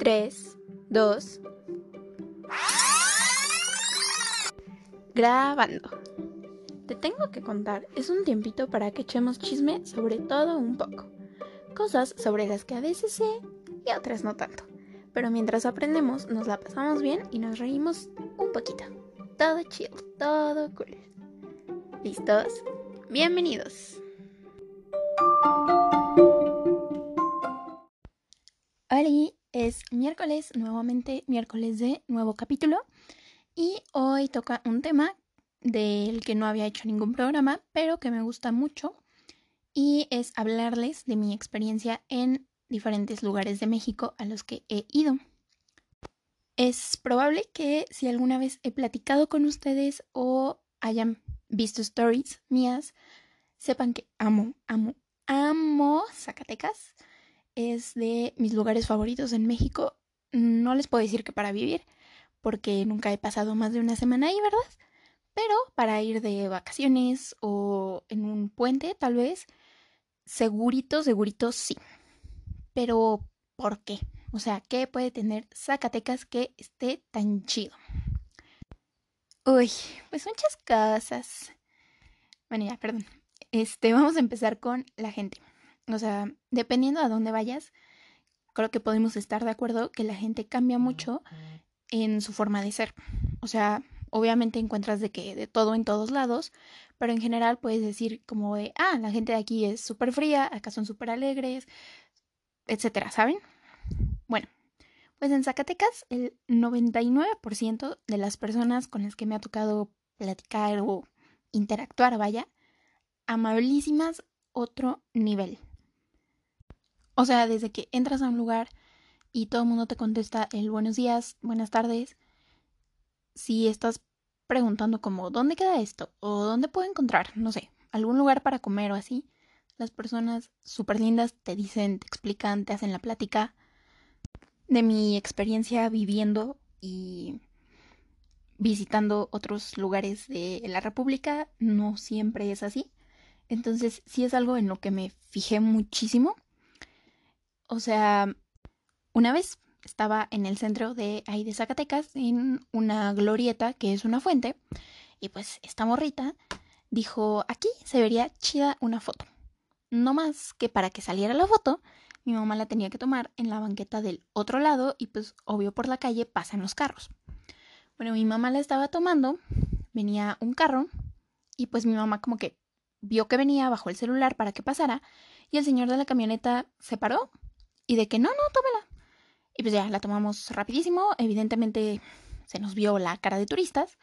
3, 2. Grabando. Te tengo que contar, es un tiempito para que echemos chisme sobre todo un poco. Cosas sobre las que a veces sé y otras no tanto. Pero mientras aprendemos, nos la pasamos bien y nos reímos un poquito. Todo chill, todo cool. ¿Listos? Bienvenidos. Hola, es miércoles, nuevamente miércoles de nuevo capítulo. Y hoy toca un tema del que no había hecho ningún programa, pero que me gusta mucho. Y es hablarles de mi experiencia en diferentes lugares de México a los que he ido. Es probable que si alguna vez he platicado con ustedes o hayan visto stories mías, sepan que amo, amo, amo Zacatecas. Es de mis lugares favoritos en México. No les puedo decir que para vivir, porque nunca he pasado más de una semana ahí, ¿verdad? Pero para ir de vacaciones o en un puente, tal vez, segurito, segurito sí. Pero, ¿por qué? O sea, ¿qué puede tener Zacatecas que esté tan chido? Uy, pues muchas cosas. Bueno, ya, perdón. Este, vamos a empezar con la gente. O sea, dependiendo a dónde vayas, creo que podemos estar de acuerdo que la gente cambia mucho en su forma de ser. O sea, obviamente encuentras de que de todo en todos lados, pero en general puedes decir como de, ah, la gente de aquí es súper fría, acá son súper alegres, etcétera, ¿saben? Bueno, pues en Zacatecas el 99% de las personas con las que me ha tocado platicar o interactuar, vaya, amabilísimas, otro nivel. O sea, desde que entras a un lugar y todo el mundo te contesta el buenos días, buenas tardes, si estás preguntando como ¿dónde queda esto? o ¿dónde puedo encontrar? No sé, algún lugar para comer o así, las personas súper lindas te dicen, te explican, te hacen la plática de mi experiencia viviendo y visitando otros lugares de la República. No siempre es así. Entonces sí es algo en lo que me fijé muchísimo. O sea, una vez estaba en el centro de ahí de Zacatecas, en una glorieta que es una fuente, y pues esta morrita dijo, aquí se vería chida una foto. No más que para que saliera la foto, mi mamá la tenía que tomar en la banqueta del otro lado y pues obvio por la calle pasan los carros. Bueno, mi mamá la estaba tomando, venía un carro y pues mi mamá como que vio que venía bajo el celular para que pasara y el señor de la camioneta se paró y de que no, no, tómela. Y pues ya la tomamos rapidísimo, evidentemente se nos vio la cara de turistas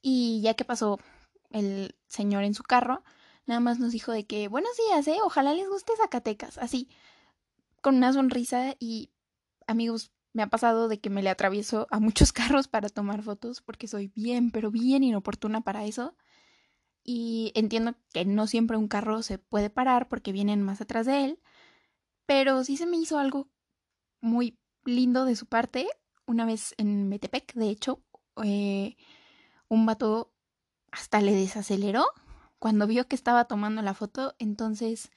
y ya que pasó el señor en su carro, Nada más nos dijo de que buenos días, ¿eh? Ojalá les guste Zacatecas. Así, con una sonrisa y amigos, me ha pasado de que me le atravieso a muchos carros para tomar fotos porque soy bien, pero bien inoportuna para eso. Y entiendo que no siempre un carro se puede parar porque vienen más atrás de él. Pero sí se me hizo algo muy lindo de su parte. Una vez en Metepec, de hecho, eh, un vato hasta le desaceleró cuando vio que estaba tomando la foto, entonces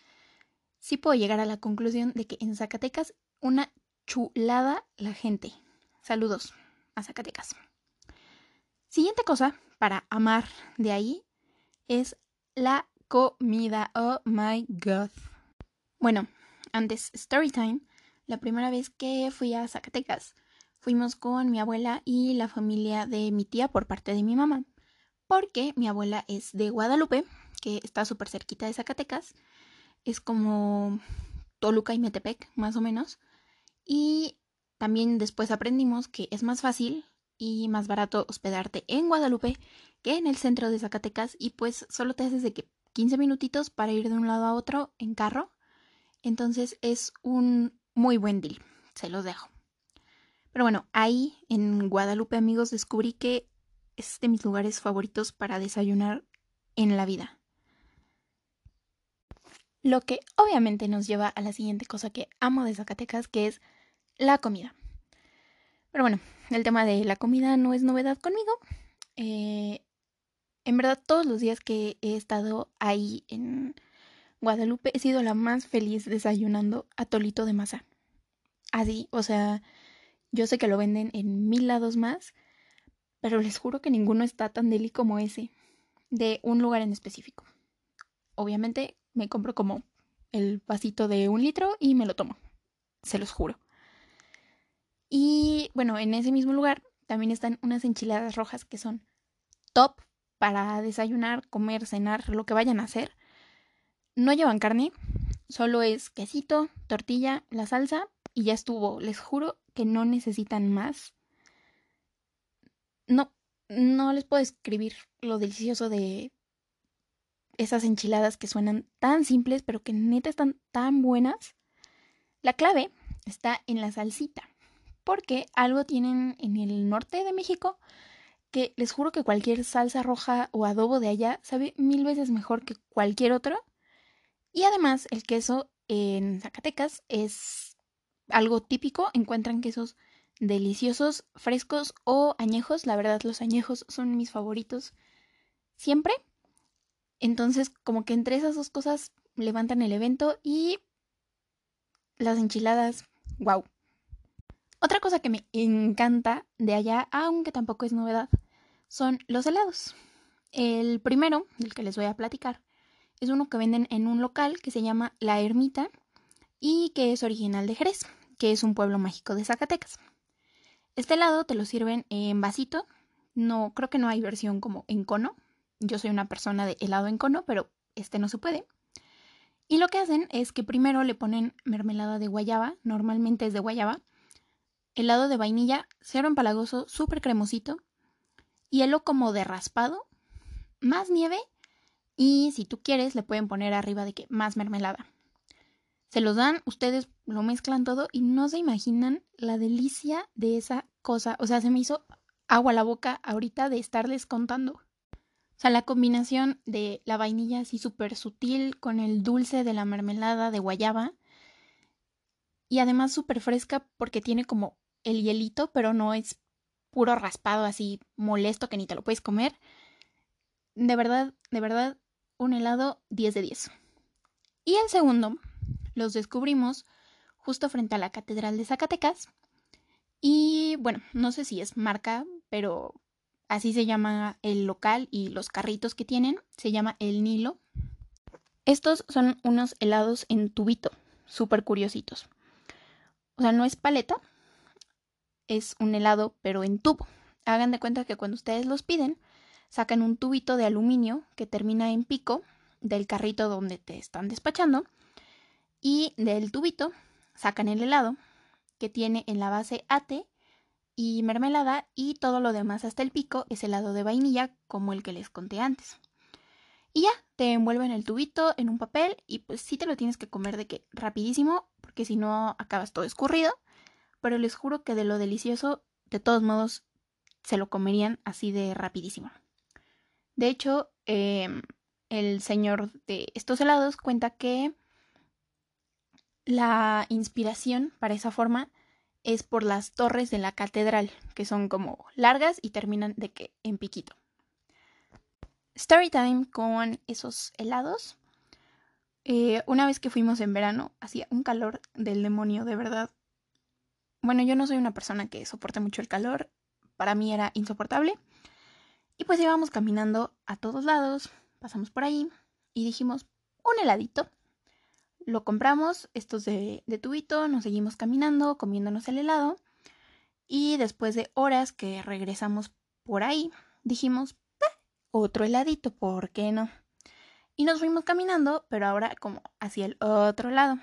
sí puedo llegar a la conclusión de que en Zacatecas una chulada la gente. Saludos a Zacatecas. Siguiente cosa para amar de ahí es la comida. Oh my god. Bueno, antes story time, la primera vez que fui a Zacatecas, fuimos con mi abuela y la familia de mi tía por parte de mi mamá porque mi abuela es de Guadalupe, que está súper cerquita de Zacatecas. Es como Toluca y Metepec, más o menos. Y también después aprendimos que es más fácil y más barato hospedarte en Guadalupe que en el centro de Zacatecas y pues solo te haces de que 15 minutitos para ir de un lado a otro en carro. Entonces es un muy buen deal, se los dejo. Pero bueno, ahí en Guadalupe amigos descubrí que es de mis lugares favoritos para desayunar en la vida. Lo que obviamente nos lleva a la siguiente cosa que amo de Zacatecas, que es la comida. Pero bueno, el tema de la comida no es novedad conmigo. Eh, en verdad, todos los días que he estado ahí en Guadalupe, he sido la más feliz desayunando a tolito de masa. Así, o sea, Yo sé que lo venden en mil lados más, pero les juro que ninguno está tan deli como ese, de un lugar en específico. Obviamente me compro como el vasito de un litro y me lo tomo, se los juro. Y bueno, en ese mismo lugar también están unas enchiladas rojas que son top para desayunar, comer, cenar, lo que vayan a hacer. No llevan carne, solo es quesito, tortilla, la salsa y ya estuvo. Les juro que no necesitan más. No, no les puedo escribir lo delicioso de esas enchiladas que suenan tan simples, pero que neta están tan buenas. La clave está en la salsita, porque algo tienen en el norte de México que les juro que cualquier salsa roja o adobo de allá sabe mil veces mejor que cualquier otro. Y además el queso en Zacatecas es algo típico, encuentran quesos deliciosos, frescos o añejos. La verdad, los añejos son mis favoritos siempre. Entonces, como que entre esas dos cosas levantan el evento y las enchiladas, wow. Otra cosa que me encanta de allá, aunque tampoco es novedad, son los helados. El primero, del que les voy a platicar, es uno que venden en un local que se llama La Ermita y que es original de Jerez, que es un pueblo mágico de Zacatecas. Este helado te lo sirven en vasito. No, creo que no hay versión como en cono. Yo soy una persona de helado en cono, pero este no se puede. Y lo que hacen es que primero le ponen mermelada de guayaba, normalmente es de guayaba, helado de vainilla, cero empalagoso, súper cremosito, hielo como de raspado, más nieve y si tú quieres le pueden poner arriba de que más mermelada. Se los dan, ustedes lo mezclan todo y no se imaginan la delicia de esa cosa. O sea, se me hizo agua a la boca ahorita de estarles contando. O sea, la combinación de la vainilla así súper sutil con el dulce de la mermelada de guayaba. Y además súper fresca porque tiene como el hielito, pero no es puro raspado así molesto que ni te lo puedes comer. De verdad, de verdad, un helado 10 de 10. Y el segundo los descubrimos justo frente a la Catedral de Zacatecas. Y bueno, no sé si es marca, pero así se llama el local y los carritos que tienen. Se llama El Nilo. Estos son unos helados en tubito, súper curiositos. O sea, no es paleta, es un helado, pero en tubo. Hagan de cuenta que cuando ustedes los piden, sacan un tubito de aluminio que termina en pico del carrito donde te están despachando y del tubito sacan el helado que tiene en la base ate y mermelada y todo lo demás hasta el pico es helado de vainilla como el que les conté antes. Y ya, te envuelven el tubito en un papel y pues sí te lo tienes que comer de que rapidísimo porque si no acabas todo escurrido, pero les juro que de lo delicioso de todos modos se lo comerían así de rapidísimo. De hecho, em, el señor de estos helados cuenta que la inspiración para esa forma es por las torres de la catedral, que son como largas y terminan de que en piquito. Story time con esos helados. Eh, una vez que fuimos en verano, hacía un calor del demonio, de verdad. Bueno, yo no soy una persona que soporte mucho el calor, para mí era insoportable. Y pues íbamos caminando a todos lados, pasamos por ahí y dijimos, un heladito. Lo compramos, estos de, de tubito, nos seguimos caminando, comiéndonos el helado. Y después de horas que regresamos por ahí, dijimos, otro heladito, ¿por qué no? Y nos fuimos caminando, pero ahora como hacia el otro lado.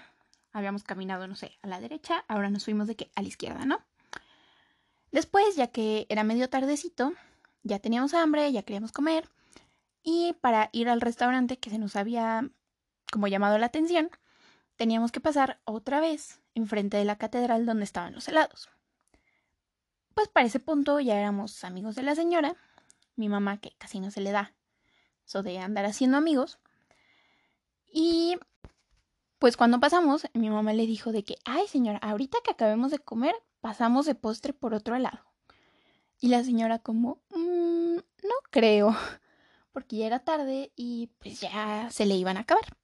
Habíamos caminado, no sé, a la derecha, ahora nos fuimos de que a la izquierda, ¿no? Después, ya que era medio tardecito, ya teníamos hambre, ya queríamos comer, y para ir al restaurante que se nos había como llamado la atención, teníamos que pasar otra vez enfrente de la catedral donde estaban los helados. Pues para ese punto ya éramos amigos de la señora, mi mamá que casi no se le da eso de andar haciendo amigos. Y pues cuando pasamos, mi mamá le dijo de que, ay señora, ahorita que acabemos de comer, pasamos de postre por otro lado. Y la señora como, mm, no creo, porque ya era tarde y pues ya se le iban a acabar.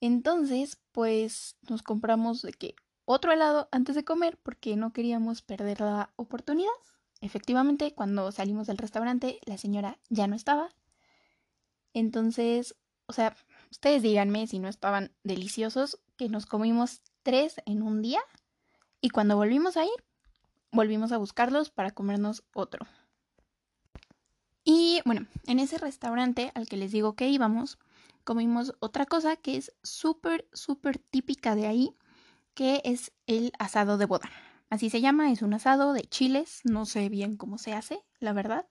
Entonces, pues nos compramos de que otro helado antes de comer porque no queríamos perder la oportunidad. Efectivamente, cuando salimos del restaurante, la señora ya no estaba. Entonces, o sea, ustedes díganme si no estaban deliciosos, que nos comimos tres en un día y cuando volvimos a ir, volvimos a buscarlos para comernos otro. Y bueno, en ese restaurante al que les digo que íbamos, comimos otra cosa que es súper, súper típica de ahí, que es el asado de boda. Así se llama, es un asado de chiles, no sé bien cómo se hace, la verdad.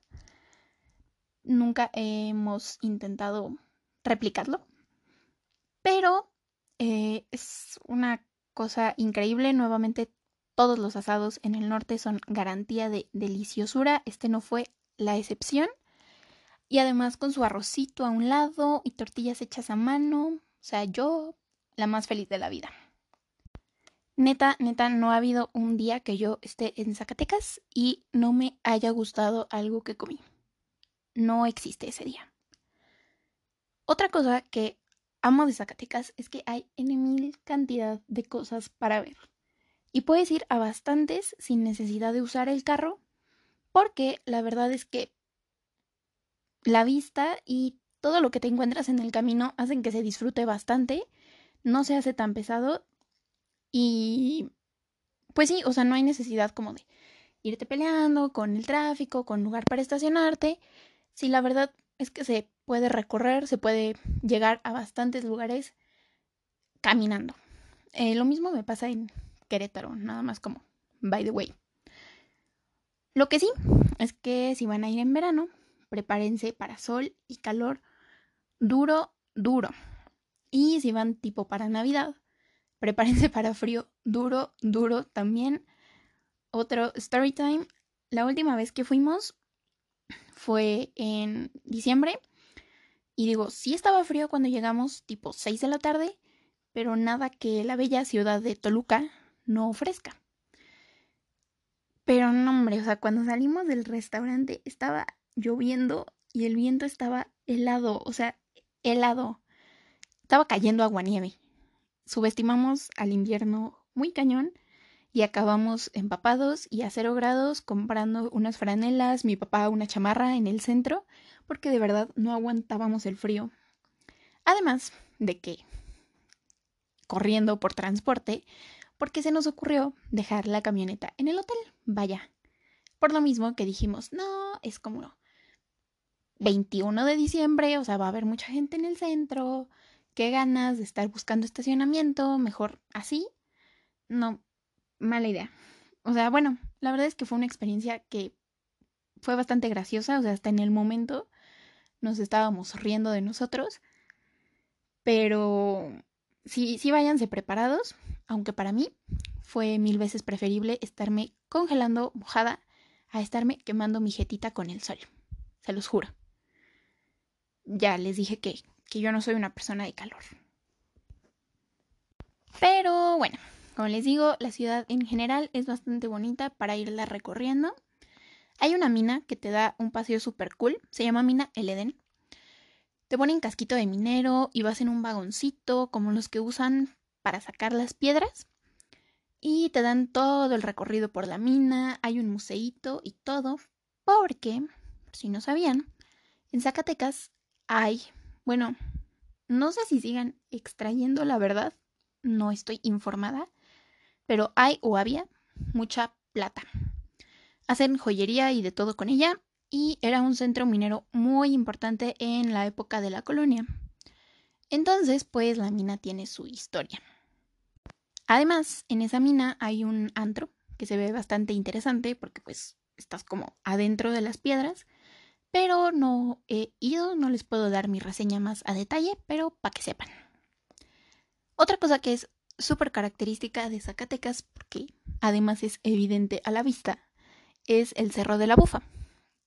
Nunca hemos intentado replicarlo, pero eh, es una cosa increíble. Nuevamente, todos los asados en el norte son garantía de deliciosura. Este no fue la excepción. Y además con su arrocito a un lado y tortillas hechas a mano. O sea, yo la más feliz de la vida. Neta, neta, no ha habido un día que yo esté en Zacatecas y no me haya gustado algo que comí. No existe ese día. Otra cosa que amo de Zacatecas es que hay en mil cantidad de cosas para ver. Y puedes ir a bastantes sin necesidad de usar el carro, porque la verdad es que la vista y todo lo que te encuentras en el camino hacen que se disfrute bastante, no se hace tan pesado y pues sí, o sea, no hay necesidad como de irte peleando con el tráfico, con lugar para estacionarte. Sí, la verdad es que se puede recorrer, se puede llegar a bastantes lugares caminando. Eh, lo mismo me pasa en Querétaro, nada más como, by the way. Lo que sí es que si van a ir en verano, prepárense para sol y calor duro, duro. Y si van tipo para Navidad, prepárense para frío duro, duro también. Otro story time. La última vez que fuimos fue en diciembre. Y digo, sí estaba frío cuando llegamos, tipo 6 de la tarde, pero nada que la bella ciudad de Toluca no ofrezca. Pero no, hombre, o sea, cuando salimos del restaurante estaba lloviendo y el viento estaba helado, o sea, helado. Estaba cayendo agua-nieve. Subestimamos al invierno muy cañón y acabamos empapados y a cero grados comprando unas franelas, mi papá una chamarra en el centro, porque de verdad no aguantábamos el frío. Además de que, corriendo por transporte, porque se nos ocurrió dejar la camioneta en el hotel. Vaya. Por lo mismo que dijimos, no, es como 21 de diciembre, o sea, va a haber mucha gente en el centro, qué ganas de estar buscando estacionamiento, mejor así. No, mala idea. O sea, bueno, la verdad es que fue una experiencia que fue bastante graciosa, o sea, hasta en el momento nos estábamos riendo de nosotros, pero sí, sí váyanse preparados, aunque para mí fue mil veces preferible estarme congelando mojada a estarme quemando mi jetita con el sol. Se los juro. Ya les dije que, que yo no soy una persona de calor. Pero bueno, como les digo, la ciudad en general es bastante bonita para irla recorriendo. Hay una mina que te da un paseo súper cool, se llama Mina El Edén. Te ponen casquito de minero y vas en un vagoncito como los que usan para sacar las piedras. Y te dan todo el recorrido por la mina, hay un museíto y todo, porque, si no sabían, en Zacatecas hay, bueno, no sé si sigan extrayendo la verdad, no estoy informada, pero hay o había mucha plata. Hacen joyería y de todo con ella, y era un centro minero muy importante en la época de la colonia. Entonces, pues la mina tiene su historia. Además, en esa mina hay un antro que se ve bastante interesante porque pues estás como adentro de las piedras, pero no he ido, no les puedo dar mi reseña más a detalle, pero para que sepan. Otra cosa que es súper característica de Zacatecas, porque además es evidente a la vista, es el Cerro de la Bufa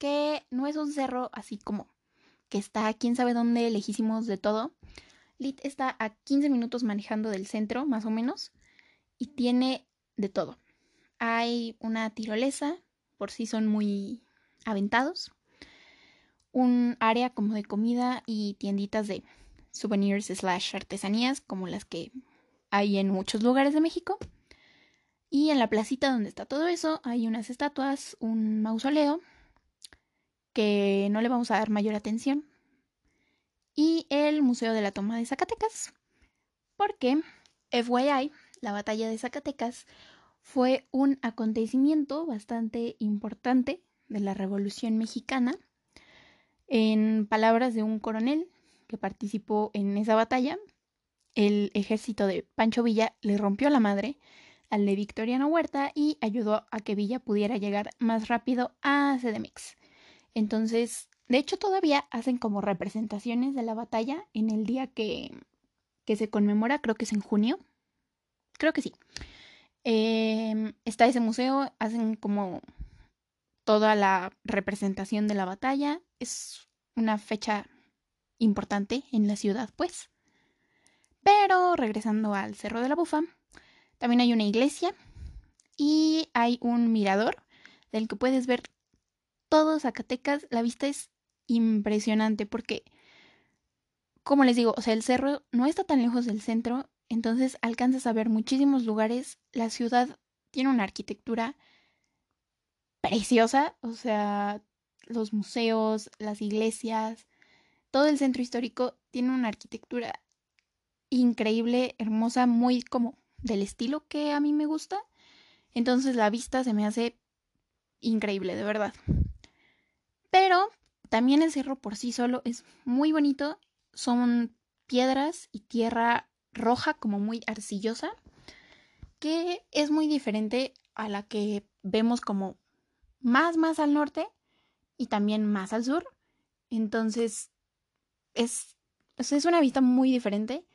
que no es un cerro así como que está quién sabe dónde, lejísimos de todo. Lit está a 15 minutos manejando del centro, más o menos, y tiene de todo. Hay una tirolesa, por si son muy aventados. Un área como de comida y tienditas de souvenirs slash artesanías, como las que hay en muchos lugares de México. Y en la placita donde está todo eso hay unas estatuas, un mausoleo, que no le vamos a dar mayor atención, y el Museo de la Toma de Zacatecas, porque FYI, la batalla de Zacatecas fue un acontecimiento bastante importante de la Revolución Mexicana. En palabras de un coronel que participó en esa batalla, el ejército de Pancho Villa le rompió la madre al de Victoriano Huerta y ayudó a que Villa pudiera llegar más rápido a CDMX. Entonces, de hecho, todavía hacen como representaciones de la batalla en el día que, que se conmemora, creo que es en junio. Creo que sí. Em, está ese museo, hacen como toda la representación de la batalla. Es una fecha importante en la ciudad, pues. Pero regresando al Cerro de la Bufa, también hay una iglesia y hay un mirador del que puedes ver todo Zacatecas. La vista es impresionante porque, como les digo, o sea, el cerro no está tan lejos del centro, entonces alcanzas a ver muchísimos lugares. La ciudad tiene una arquitectura preciosa, o sea, los museos, las iglesias, todo el centro histórico tiene una arquitectura increíble, hermosa, muy como del estilo que a mí me gusta. Entonces la vista se me hace increíble, de verdad. Pero también el cerro por sí solo es muy bonito. Son piedras y tierra roja como muy arcillosa, que es muy diferente a la que vemos como más más al norte y también más al sur. Entonces es, es una vista muy diferente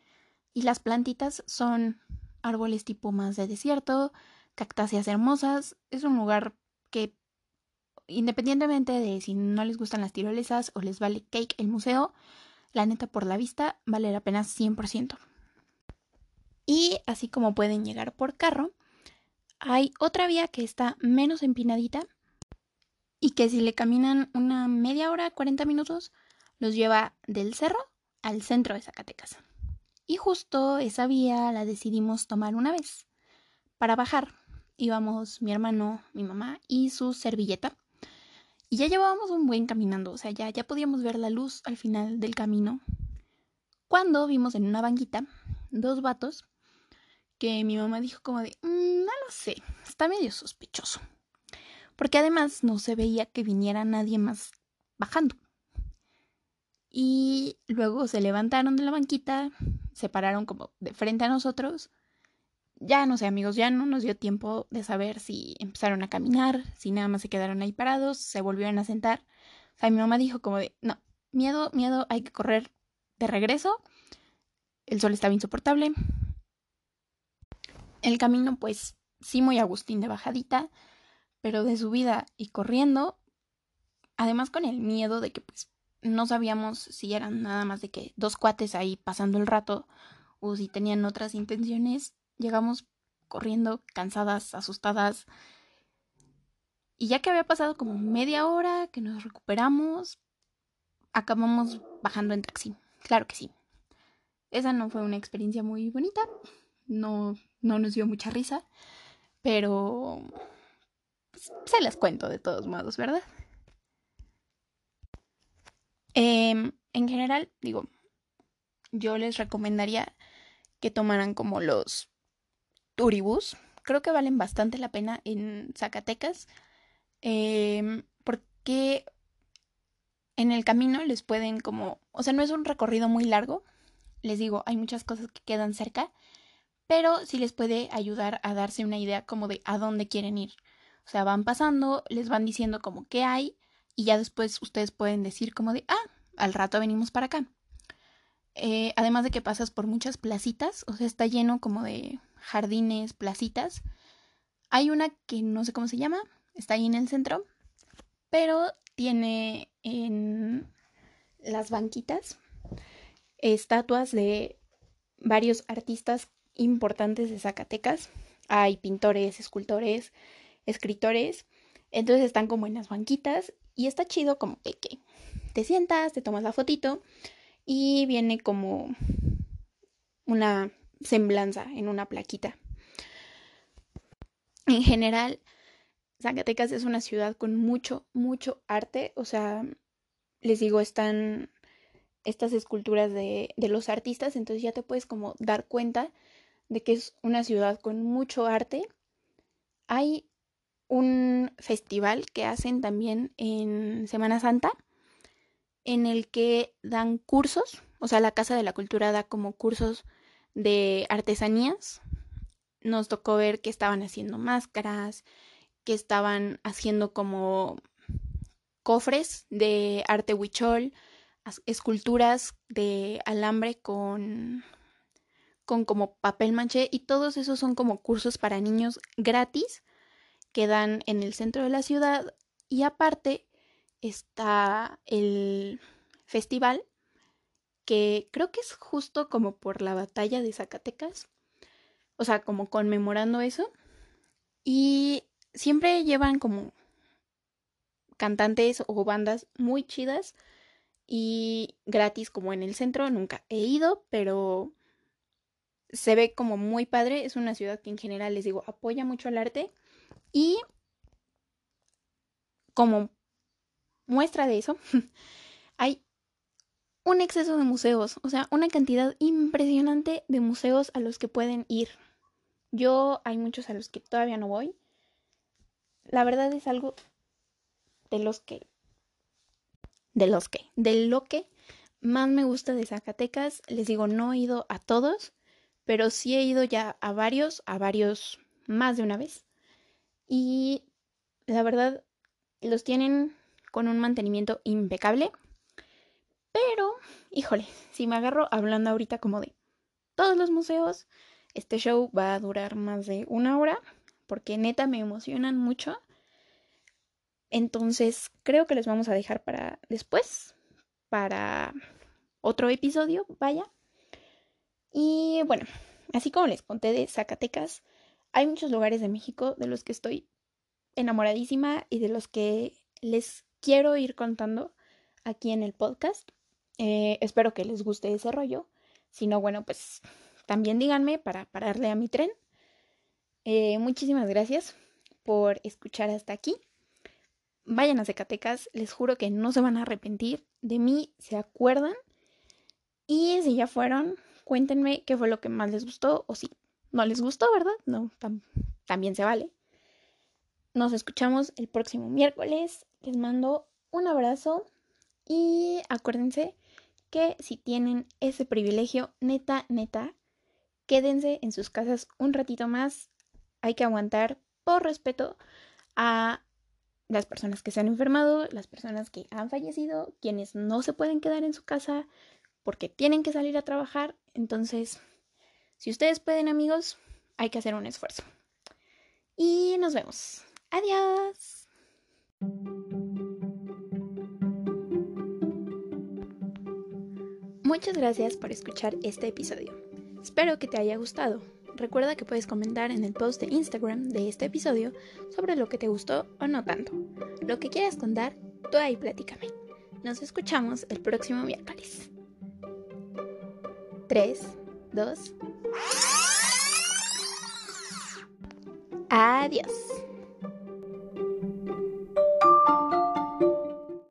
y las plantitas son árboles tipo más de desierto, cactáceas hermosas. Es un lugar que independientemente de si no les gustan las tirolesas o les vale cake el museo, la neta por la vista vale la pena 100%. Y así como pueden llegar por carro, hay otra vía que está menos empinadita y que si le caminan una media hora, 40 minutos, los lleva del cerro al centro de Zacatecas. Y justo esa vía la decidimos tomar una vez. Para bajar íbamos mi hermano, mi mamá y su servilleta y ya llevábamos un buen caminando, o sea, ya, ya podíamos ver la luz al final del camino. Cuando vimos en una banquita dos vatos que mi mamá dijo como de, mm, no lo sé, está medio sospechoso. Porque además no se veía que viniera nadie más bajando. Y luego se levantaron de la banquita, se pararon como de frente a nosotros ya no sé amigos, ya no nos dio tiempo de saber si empezaron a caminar, si nada más se quedaron ahí parados, se volvieron a sentar. O sea, mi mamá dijo como de, no, miedo, miedo, hay que correr de regreso. El sol estaba insoportable. El camino, pues, sí muy agustín de bajadita, pero de subida y corriendo, además con el miedo de que, pues, no sabíamos si eran nada más de que dos cuates ahí pasando el rato o si tenían otras intenciones, Llegamos corriendo, cansadas, asustadas. Y ya que había pasado como media hora que nos recuperamos, acabamos bajando en taxi. Claro que sí. Esa no fue una experiencia muy bonita. No, no nos dio mucha risa. Pero pues, se las cuento de todos modos, ¿verdad? Em, en general, digo, yo les recomendaría que tomaran como los turibús. Creo que valen bastante la pena en Zacatecas. Em, porque en el camino les pueden como, o sea, no es un recorrido muy largo. Les digo, hay muchas cosas que quedan cerca, pero sí les puede ayudar a darse una idea como de a dónde quieren ir. O sea, van pasando, les van diciendo como qué hay y ya después ustedes pueden decir como de, ah, al rato venimos para acá. Eh, además de que pasas por muchas placitas, o sea, está lleno como de jardines, placitas. Hay una que no sé cómo se llama, está ahí en el centro, pero tiene en las banquitas estatuas de varios artistas importantes de Zacatecas. Hay pintores, escultores, escritores. Entonces están como en las banquitas y está chido como que te sientas, te tomas la fotito y viene como una semblanza en una plaquita. En general, Zacatecas es una ciudad con mucho, mucho arte. O sea, les digo, están estas esculturas de, de los artistas, entonces ya te puedes como dar cuenta de que es una ciudad con mucho arte. Hay un festival que hacen también en Semana Santa, en el que dan cursos, o sea, la Casa de la Cultura da como cursos de artesanías. Nos tocó ver que estaban haciendo máscaras, que estaban haciendo como cofres de arte huichol, esculturas de alambre con con como papel manché y todos esos son como cursos para niños gratis que dan en el centro de la ciudad. Y aparte está el festival que creo que es justo como por la batalla de Zacatecas, o sea, como conmemorando eso. Y siempre llevan como cantantes o bandas muy chidas y gratis como en el centro, nunca he ido, pero se ve como muy padre. Es una ciudad que en general, les digo, apoya mucho el arte. Y como muestra de eso, hay un exceso de museos, o sea, una cantidad impresionante de museos a los que pueden ir. Yo hay muchos a los que todavía no voy. La verdad es algo de los que de los que de lo que más me gusta de Zacatecas. Les digo, no he ido a todos, pero sí he ido ya a varios, a varios más de una vez. Y la verdad, los tienen con un mantenimiento impecable. Pero, híjole, si me agarro hablando ahorita como de todos los museos, este show va a durar más de una hora, porque neta me emocionan mucho. Entonces, creo que les vamos a dejar para después, para otro episodio, vaya. Y bueno, así como les conté de Zacatecas, hay muchos lugares de México de los que estoy enamoradísima y de los que les quiero ir contando aquí en el podcast. Eh, espero que les guste ese rollo. Si no, bueno, pues también díganme para pararle a mi tren. Eh, muchísimas gracias por escuchar hasta aquí. Vayan a Zacatecas, les juro que no se van a arrepentir. De mí se acuerdan. Y si ya fueron, Cuéntenme qué fue lo que más les gustó o si no les gustó, ¿verdad? No, también se vale. Nos escuchamos el próximo miércoles. Les mando un abrazo y acuérdense que si tienen ese privilegio, neta, neta, quédense en sus casas un ratito más. Hay que aguantar por respeto a las personas que se han enfermado, las personas que han fallecido, quienes no se pueden quedar en su casa, porque tienen que salir a trabajar. Entonces, si ustedes pueden amigos, hay que hacer un esfuerzo. Y nos vemos. Adiós. Muchas gracias por escuchar este episodio. Espero que te haya gustado. Recuerda que puedes comentar en el post de Instagram de este episodio sobre lo que te gustó o no tanto. Lo que quieras contar, tú ahí platícame. Nos escuchamos el próximo miércoles. 3, 2. Adiós.